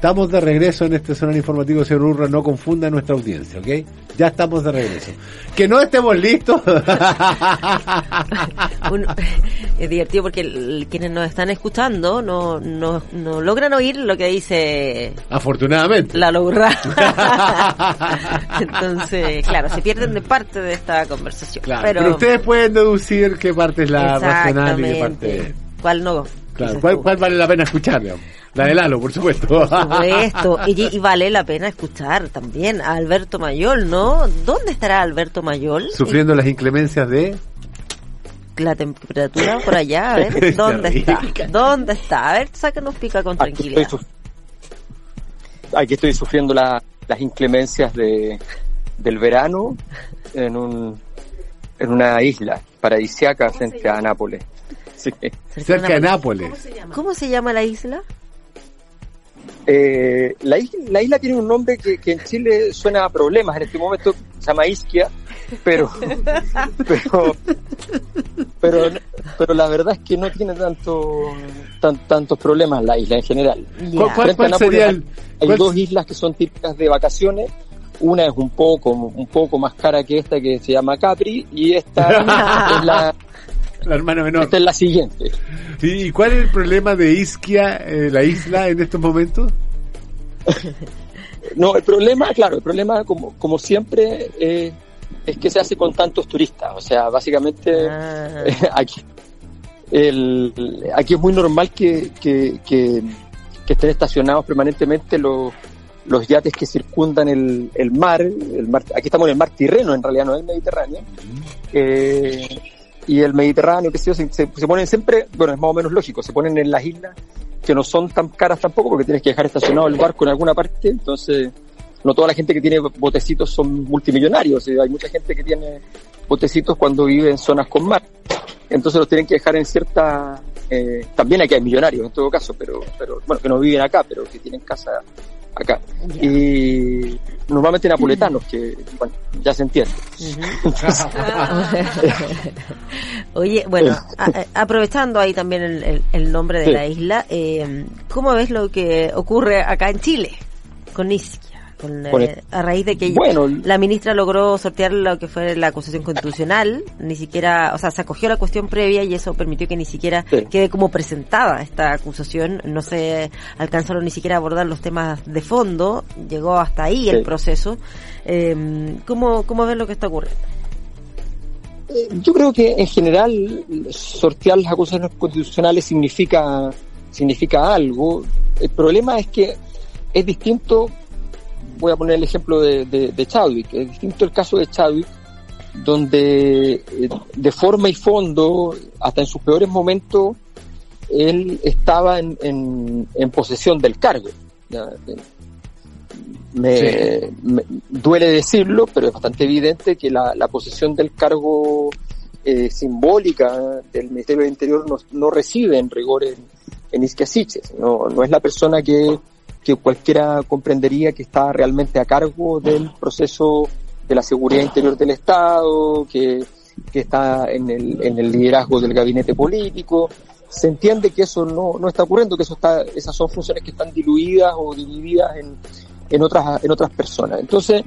Estamos de regreso en este sonar informativo, señor Urra, no confunda nuestra audiencia, ¿ok? Ya estamos de regreso. Que no estemos listos. es divertido porque quienes nos están escuchando no, no, no, logran oír lo que dice... Afortunadamente. La Urra. Entonces, claro, se pierden de parte de esta conversación. Claro, pero, ustedes pueden deducir qué parte es la racional y qué parte... ¿Cuál no? Claro, ¿cuál, ¿cuál, vale la pena escuchar? Digamos? La de Lalo, por supuesto. Por supuesto. Y, vale la pena escuchar también a Alberto Mayol, ¿no? ¿Dónde estará Alberto Mayol? Sufriendo las inclemencias de la temperatura por allá, a ver, ¿dónde está? ¿Dónde está? A ver, sácanos pica con tranquilidad. Aquí estoy, sufriendo las inclemencias de, del verano en, un, en una isla paradisiaca frente a Nápoles. Cerca de Nápoles. ¿Cómo se llama la isla? Eh, la, isla, la isla tiene un nombre que, en Chile suena a problemas. En este momento se llama Isquia, pero, pero, pero, pero la verdad es que no tiene tanto, tantos problemas la isla en general. ¿Cuál, hay dos islas que son típicas de vacaciones. Una es un poco, un poco más cara que esta que se llama Capri y esta es la, la hermana menor. Esta es la siguiente. ¿Y cuál es el problema de Isquia, eh, la isla, en estos momentos? no, el problema, claro, el problema, como, como siempre, eh, es que se hace con tantos turistas. O sea, básicamente, ah. aquí, el, aquí es muy normal que, que, que, estén estacionados permanentemente los, los yates que circundan el, el mar, el mar, aquí estamos en el mar Tirreno, en realidad no es el Mediterráneo, eh, y el Mediterráneo, que se, se, se, ponen siempre, bueno, es más o menos lógico, se ponen en las islas que no son tan caras tampoco porque tienes que dejar estacionado el barco en alguna parte, entonces no toda la gente que tiene botecitos son multimillonarios, hay mucha gente que tiene botecitos cuando vive en zonas con mar, entonces los tienen que dejar en cierta, eh, también aquí hay millonarios en todo caso, pero, pero bueno, que no viven acá, pero que tienen casa acá. Y normalmente napoletanos, que bueno, ya se entiende. Oye, bueno, aprovechando ahí también el, el, nombre de la isla, eh, ¿cómo ves lo que ocurre acá en Chile con Isquia? Eh, a raíz de que la ministra logró sortear lo que fue la acusación constitucional, ni siquiera, o sea, se acogió la cuestión previa y eso permitió que ni siquiera quede como presentada esta acusación, no se alcanzaron ni siquiera a abordar los temas de fondo, llegó hasta ahí el proceso. Eh, ¿cómo, ¿Cómo ves lo que está ocurriendo? Eh, yo creo que en general sortear las acusaciones constitucionales significa significa algo. El problema es que es distinto voy a poner el ejemplo de, de, Chadwick. Es distinto el caso de Chadwick, donde eh, de forma y fondo, hasta en sus peores momentos, él estaba en, en, posesión del cargo. Me, duele decirlo, pero es bastante evidente que la, la posesión del cargo eh, simbólica del Ministerio del Interior no, no recibe en rigor en, en Isquiasiches. No, no es la persona que que cualquiera comprendería que está realmente a cargo del proceso de la seguridad interior del Estado, que, que está en el, en el liderazgo del gabinete político. Se entiende que eso no, no está ocurriendo, que eso está, esas son funciones que están diluidas o divididas en, en otras, en otras personas. Entonces,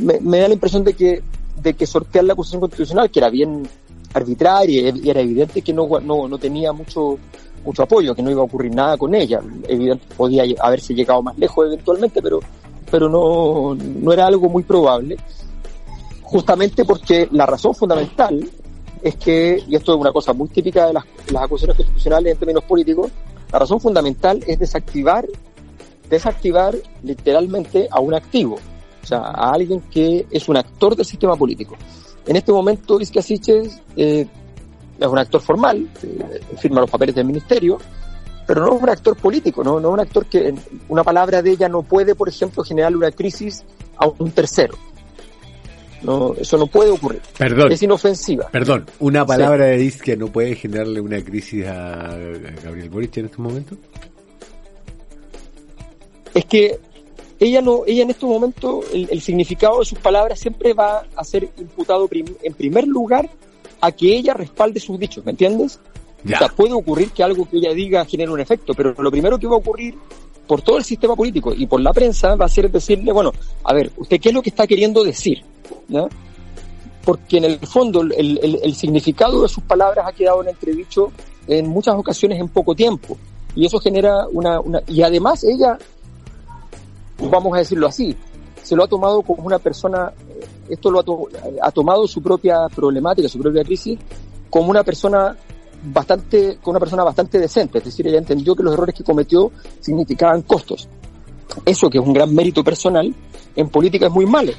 me, da la impresión de que, de que sortear la acusación constitucional, que era bien arbitraria y era evidente que no, no, no tenía mucho, mucho apoyo, que no iba a ocurrir nada con ella. Evidente, podía haberse llegado más lejos eventualmente, pero, pero no, no era algo muy probable. Justamente porque la razón fundamental es que, y esto es una cosa muy típica de las, acusaciones constitucionales en términos políticos, la razón fundamental es desactivar, desactivar literalmente a un activo, o sea, a alguien que es un actor del sistema político. En este momento, Isquiasiches eh, es un actor formal, eh, firma los papeles del ministerio, pero no es un actor político, no, no es un actor que una palabra de ella no puede, por ejemplo, generar una crisis a un tercero. No, eso no puede ocurrir. Perdón. Es inofensiva. Perdón, ¿una palabra de Isquia no puede generarle una crisis a Gabriel Boric en estos momentos? Es que ella no, ella en estos momentos, el, significado de sus palabras siempre va a ser imputado en primer lugar a que ella respalde sus dichos, ¿me entiendes? O sea, puede ocurrir que algo que ella diga genere un efecto, pero lo primero que va a ocurrir por todo el sistema político y por la prensa va a ser decirle, bueno, a ver, ¿usted qué es lo que está queriendo decir? Porque en el fondo el, significado de sus palabras ha quedado en entredicho en muchas ocasiones en poco tiempo. Y eso genera una, una... Y además ella, vamos a decirlo así, se lo ha tomado como una persona, esto lo ha, ha tomado su propia problemática, su propia crisis, como una persona bastante, con una persona bastante decente, es decir, ella entendió que los errores que cometió significaban costos. Eso que es un gran mérito personal, en política es muy malo.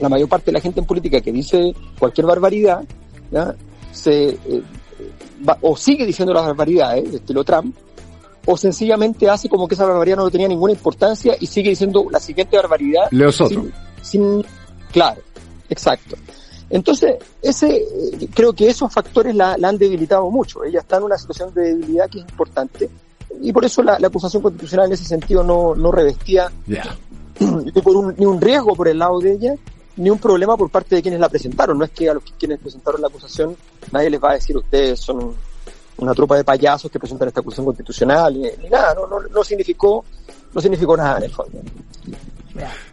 La mayor parte de la gente en política que dice cualquier barbaridad, se eh, o sigue diciendo las barbaridades, estilo Trump, o sencillamente hace como que esa barbaridad no tenía ninguna importancia y sigue diciendo la siguiente barbaridad. Leo sin, sin, claro, exacto. Entonces, ese, creo que esos factores la, han debilitado mucho. Ella está en una situación de debilidad que es importante y por eso la, acusación constitucional en ese sentido no, no revestía ni, por un, ni un riesgo por el lado de ella, ni un problema por parte de quienes la presentaron. No es que a los que quienes presentaron la acusación nadie les va a decir ustedes son una tropa de payasos que presentan esta acusación constitucional ni, nada, no, no, no significó no significó nada en el fondo.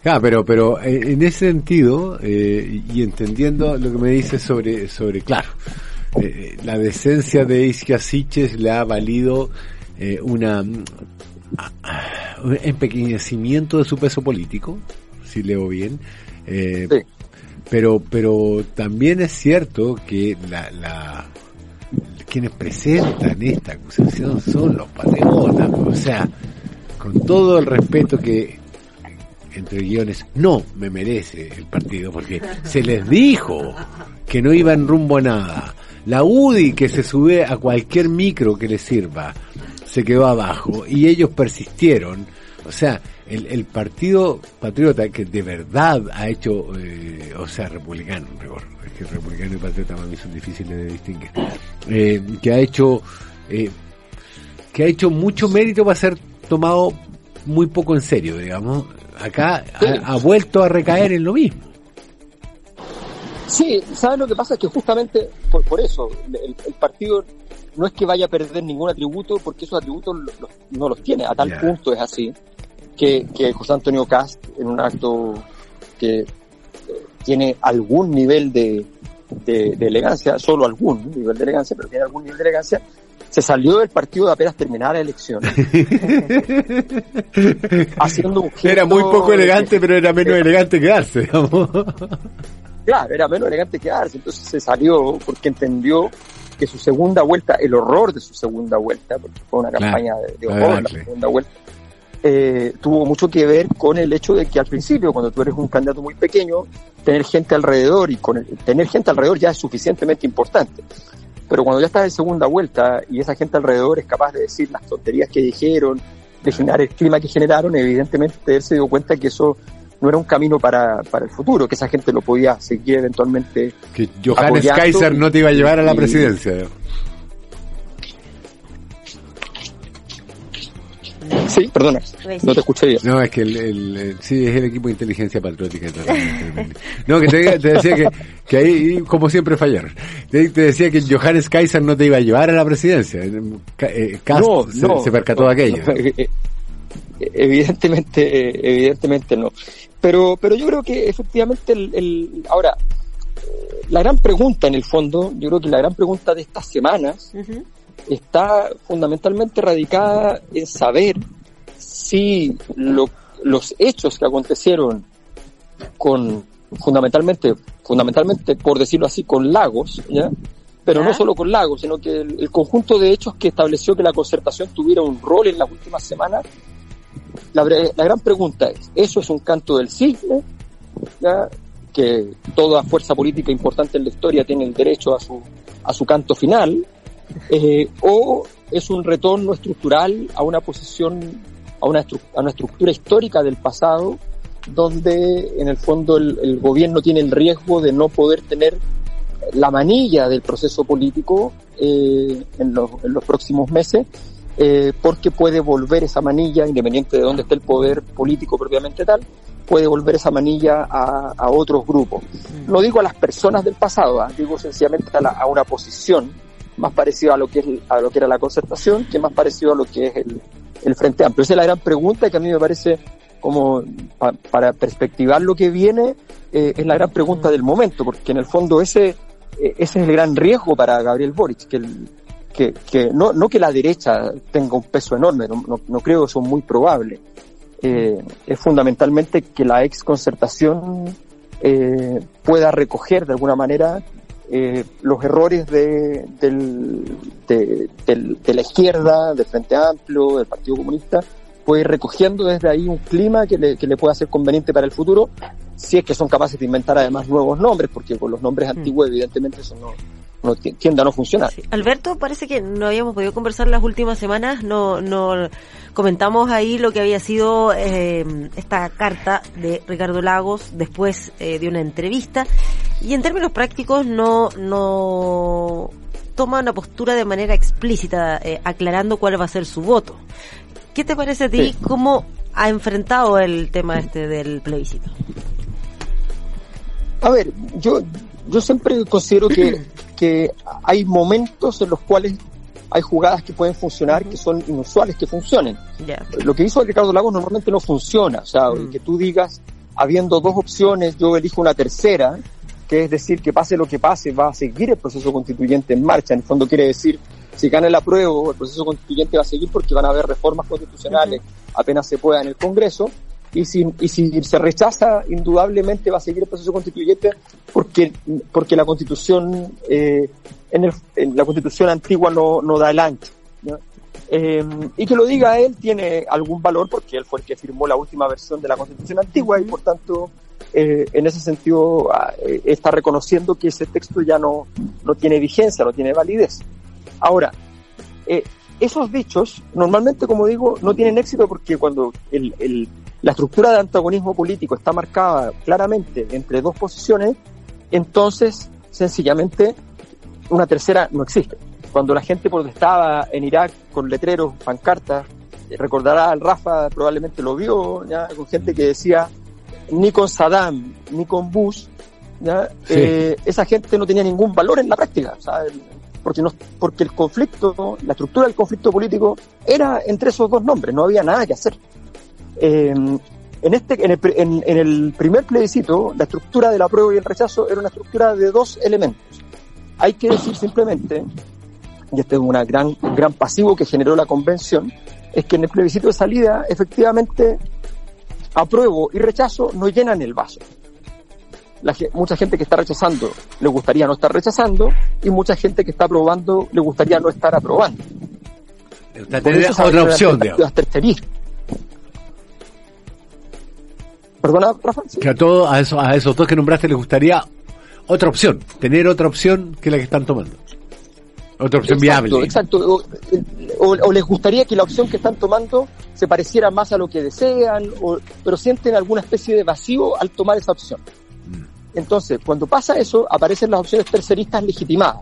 Ah, pero, pero eh, en ese sentido, eh, y entendiendo lo que me dice sobre, sobre claro, eh, la decencia de Iskia Siches le ha valido una un empequeñecimiento de su peso político, si leo bien. Pero, pero también es cierto que la, la, quienes presentan esta acusación son los patriotas, o sea, con todo el respeto que entre guiones, no me merece el partido, porque se les dijo que no iban rumbo a nada. La UDI que se sube a cualquier micro que le sirva, se quedó abajo y ellos persistieron. O sea, el, el partido patriota que de verdad ha hecho, eh, o sea, republicano, es que republicano y patriota para mí son difíciles de distinguir, eh, que ha hecho, eh, que ha hecho mucho mérito para ser tomado muy poco en serio, digamos, acá ha, vuelto a recaer en lo mismo. Sí, ¿sabes lo que pasa? Es que justamente por, eso el, partido no es que vaya a perder ningún atributo, porque esos atributos no los tiene. A tal punto es así que, que José Antonio Cast, en un acto que eh, tiene algún nivel de, de, elegancia, solo algún nivel de elegancia, pero tiene algún nivel de elegancia, se salió del partido de apenas terminar la elección. haciendo un Era muy poco elegante, pero era menos elegante quedarse, digamos. Claro, era menos elegante quedarse. Entonces se salió porque entendió que su segunda vuelta, el horror de su segunda vuelta, porque fue una campaña de, horror la segunda vuelta, eh, tuvo mucho que ver con el hecho de que al principio, cuando tú eres un candidato muy pequeño, tener gente alrededor y con tener gente alrededor ya es suficientemente importante. Pero cuando ya estás en segunda vuelta y esa gente alrededor es capaz de decir las tonterías que dijeron, de generar el clima que generaron, evidentemente él se dio cuenta que eso no era un camino para, para el futuro, que esa gente lo podía seguir eventualmente. Que Johannes Kaiser no te iba a llevar a la presidencia. Sí, perdona, no te escuché bien. No, es que el, sí, es el equipo de inteligencia patriótica. no, que te, decía que, que, ahí, como siempre, fallaron. Te, decía que Johannes Kaiser no te iba a llevar a la presidencia. Eh, no, no, se, percató de aquello. Eh, eh, evidentemente, evidentemente no. Pero, pero yo creo que efectivamente el, el ahora, la gran pregunta en el fondo, yo creo que la gran pregunta de estas semanas, está fundamentalmente radicada en saber si los hechos que acontecieron con fundamentalmente, fundamentalmente por decirlo así, con Lagos, ¿ya? pero no solo con Lagos, sino que el, conjunto de hechos que estableció que la concertación tuviera un rol en las últimas semanas, la, la gran pregunta es, ¿eso es un canto del cisne? ¿ya? que toda fuerza política importante en la historia tiene el derecho a su, a su canto final, eh, o es un retorno estructural a una posición, a una, a una estructura histórica del pasado, donde en el fondo el, gobierno tiene el riesgo de no poder tener la manilla del proceso político eh, en, los, en, los, próximos meses, eh, porque puede volver esa manilla, independiente de dónde esté el poder político propiamente tal, puede volver esa manilla a, a otros grupos. Mm. No digo a las personas del pasado, ¿ah? digo sencillamente a, a, una posición más parecida a lo que es a lo que era la concertación, que más parecido a lo que es el, el Frente Amplio. Esa es la gran pregunta que a mí me parece como para perspectivar lo que viene, eh, es la gran pregunta del momento, porque en el fondo ese, eh, ese es el gran riesgo para Gabriel Boric, que, el, que, que no, no que la derecha tenga un peso enorme, no, no, no creo eso muy probable. Eh, es fundamentalmente que la ex concertación eh, pueda recoger de alguna manera eh, los errores de, del, de, del, de la izquierda, del Frente Amplio, del Partido Comunista, ir recogiendo desde ahí un clima que le, que le pueda ser conveniente para el futuro, si es que son capaces de inventar además nuevos nombres, porque con los nombres mm. antiguos evidentemente eso no, no tiende a no funcionar. Alberto, parece que no habíamos podido conversar las últimas semanas, no, no comentamos ahí lo que había sido eh, esta carta de Ricardo Lagos después eh, de una entrevista y en términos prácticos no, no toma una postura de manera explícita eh, aclarando cuál va a ser su voto. ¿Qué te parece a ti? ¿Cómo ha enfrentado el tema este del plebiscito? A ver, yo, yo siempre considero que, que hay momentos en los cuales hay jugadas que pueden funcionar, que son inusuales que funcionen. Lo que hizo Ricardo Lagos normalmente no funciona. O sea, mm. que tú digas, habiendo dos opciones, yo elijo una tercera, que es decir, que pase lo que pase, va a seguir el proceso constituyente en marcha. En el fondo quiere decir si gana el apruebo, el proceso constituyente va a seguir porque van a haber reformas constitucionales apenas se pueda en el Congreso. Y si, y si se rechaza, indudablemente va a seguir el proceso constituyente porque, porque la constitución, eh, en, el, en, la constitución antigua no, no da el ancho. Eh, y que lo diga él tiene algún valor porque él fue el que firmó la última versión de la constitución antigua y por tanto eh, en ese sentido ah, eh, está reconociendo que ese texto ya no, no tiene vigencia, no tiene validez. Ahora, eh, esos dichos normalmente, como digo, no tienen éxito porque cuando el, el, la estructura de antagonismo político está marcada claramente entre dos posiciones, entonces sencillamente una tercera no existe. Cuando la gente protestaba en Irak con letreros, pancartas, recordará al Rafa, probablemente lo vio, ¿ya? con gente que decía ni con Saddam ni con Bush, ¿ya? Eh, esa gente no tenía ningún valor en la práctica. Porque, no, porque el conflicto, la estructura del conflicto político era entre esos dos nombres, no había nada que hacer. Eh, en, este, en el, en, en, el primer plebiscito, la estructura de la prueba y el rechazo era una estructura de dos elementos. Hay que decir simplemente, y este es una gran, un gran pasivo que generó la convención, es que en el plebiscito de salida, efectivamente, apruebo y rechazo no llenan el vaso la, mucha gente que está rechazando le gustaría no estar rechazando y mucha gente que está aprobando le gustaría no estar aprobando. otra opción, las Perdona, Rafa. Que a, todos, a, esos, a esos dos que nombraste les gustaría otra opción, tener otra opción que la que están tomando. Otra opción viable. Exacto. O, les gustaría que la opción que están tomando se pareciera más a lo que desean, o, pero sienten alguna especie de vacío al tomar esa opción. Entonces, cuando pasa eso, aparecen las opciones terceristas legitimadas.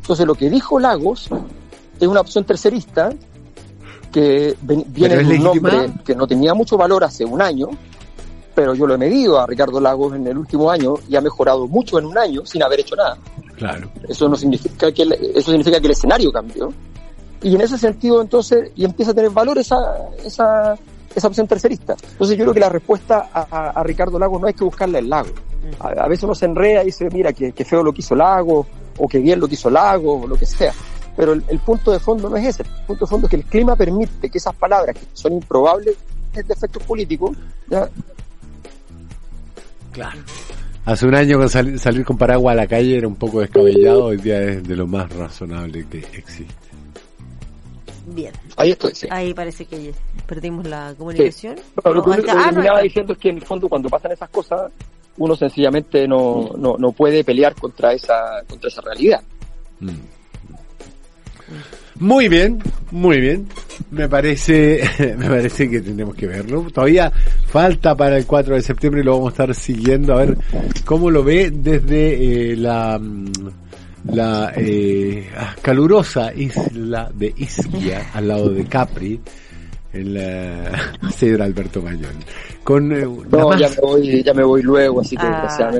Entonces, lo que dijo Lagos es una opción tercerista que viene de un nombre que no tenía mucho valor hace un año, pero yo lo he medido a Ricardo Lagos en el último año y ha mejorado mucho en un año sin haber hecho nada. Claro. Eso no significa que el, eso significa que el escenario cambió. Y en ese sentido, entonces, y empieza a tener valor esa, esa, esa opción tercerista. Entonces yo creo que la respuesta a, a, Ricardo Lagos no hay que buscarla en Lago. A, veces uno se enreda y dice, mira, que, feo lo que hizo Lago, o que bien lo que hizo Lago, o lo que sea. Pero el, punto de fondo no es ese. El punto de fondo es que el clima permite que esas palabras, que son improbables de efectos políticos, ya... Claro. Hace un año con salir con paraguas a la calle era un poco descabellado, hoy día es de lo más razonable que existe. Bien. Ahí estoy, sí. Ahí parece que perdimos la comunicación. lo que ah, diciendo es que en el fondo cuando pasan esas cosas, uno sencillamente no, no, no puede pelear contra esa, contra esa realidad. Mm. Muy bien, muy bien. Me parece, me parece que tenemos que verlo. Todavía falta para el 4 de septiembre y lo vamos a estar siguiendo a ver cómo lo ve desde eh, la mm, la eh, ah, calurosa isla de Ischia al lado de Capri en la señor Alberto Mañón. Con, eh, no, ya, me voy, ya me voy luego, así que ah,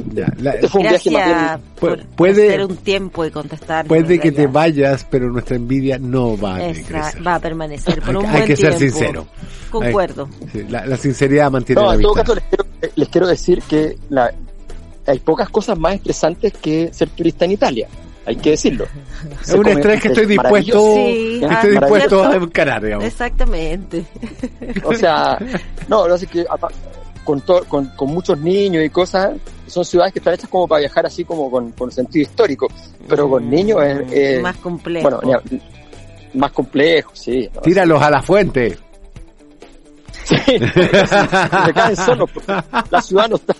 este fue un viaje más bien. puede un tiempo y contestar. Puede que te vayas, pero nuestra envidia no va a Va a permanecer por un hay, que ser sincero. Concuerdo. la, sinceridad mantiene no, en todo caso les quiero, les quiero decir que la, hay pocas cosas más estresantes que ser turista en Italia hay que decirlo. Es un estrés que estoy dispuesto, sí, estoy dispuesto a encarar, digamos. Exactamente. O sea, no, lo sé que con, con, con, muchos niños y cosas, son ciudades que están hechas como para viajar así como con, con sentido histórico, pero con mm, niños es, más complejo. Bueno, más complejo, sí. Tíralos a la fuente. Sí, se, caen solos, la ciudad no está,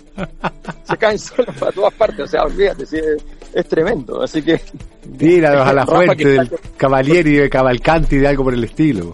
se caen solos para todas partes, o sea, olvídate, sí, es tremendo, así que... Tíralos a la fuente del Cavalieri de Cavalcanti de algo por el estilo.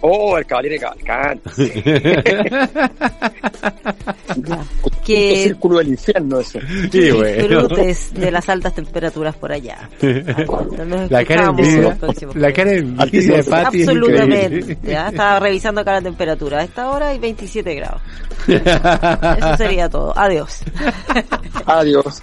Oh, el Cavalieri de Cavalcanti. que círculo del infierno eso. Sí, bueno. de las altas temperaturas por allá. la cara envidia, la cara envidia de Pati Absolutamente. Ya estaba revisando acá la temperatura. A esta hora hay 27 grados. Eso sería todo. Adiós. Adiós.